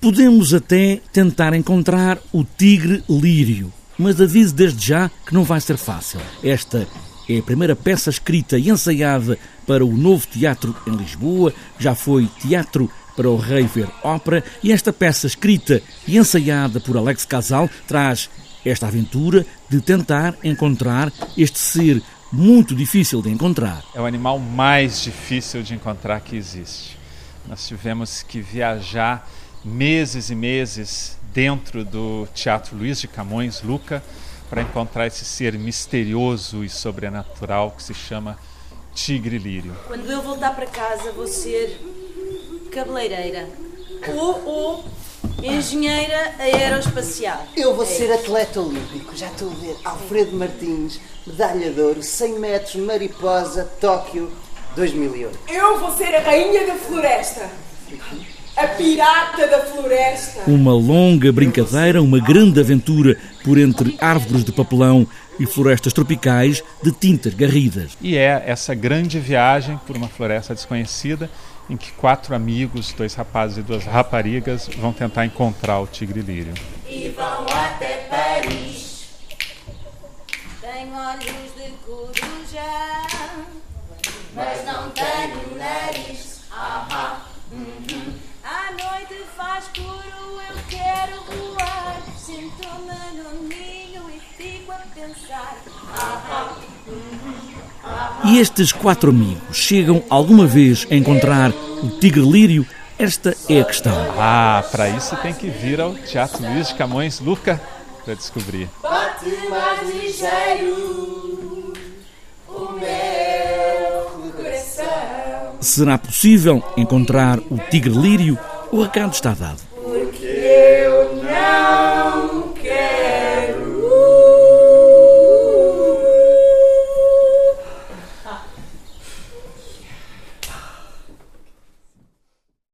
Podemos até tentar encontrar o tigre lírio, mas aviso desde já que não vai ser fácil. Esta é a primeira peça escrita e ensaiada para o novo teatro em Lisboa, já foi teatro para o Rei Ver Ópera, e esta peça escrita e ensaiada por Alex Casal traz esta aventura de tentar encontrar este ser muito difícil de encontrar. É o animal mais difícil de encontrar que existe. Nós tivemos que viajar meses e meses dentro do Teatro Luiz de Camões, Luca, para encontrar esse ser misterioso e sobrenatural que se chama Tigre Lírio. Quando eu voltar para casa, vou ser cabeleireira ou, ou engenheira aeroespacial. Eu vou ser atleta olímpico, já estou a ver. Alfredo Martins, medalha de ouro, 100 metros, mariposa, Tóquio, 2008. Eu vou ser a rainha da floresta. A pirata da floresta. Uma longa brincadeira, uma grande aventura por entre árvores de papelão e florestas tropicais de tintas garridas. E é essa grande viagem por uma floresta desconhecida em que quatro amigos, dois rapazes e duas raparigas, vão tentar encontrar o tigre lírio. E vão até Paris. Tenho olhos de coruja, mas não tenho nariz. Sinto-me no ninho e fico a pensar. E estes quatro amigos chegam alguma vez a encontrar o tigre lírio? Esta é a questão. Ah, para isso tem que vir ao Teatro Luiz de Camões, Luca, para descobrir. Bate mais ligeiro o meu coração. Será possível encontrar o tigre lírio? O recado está dado.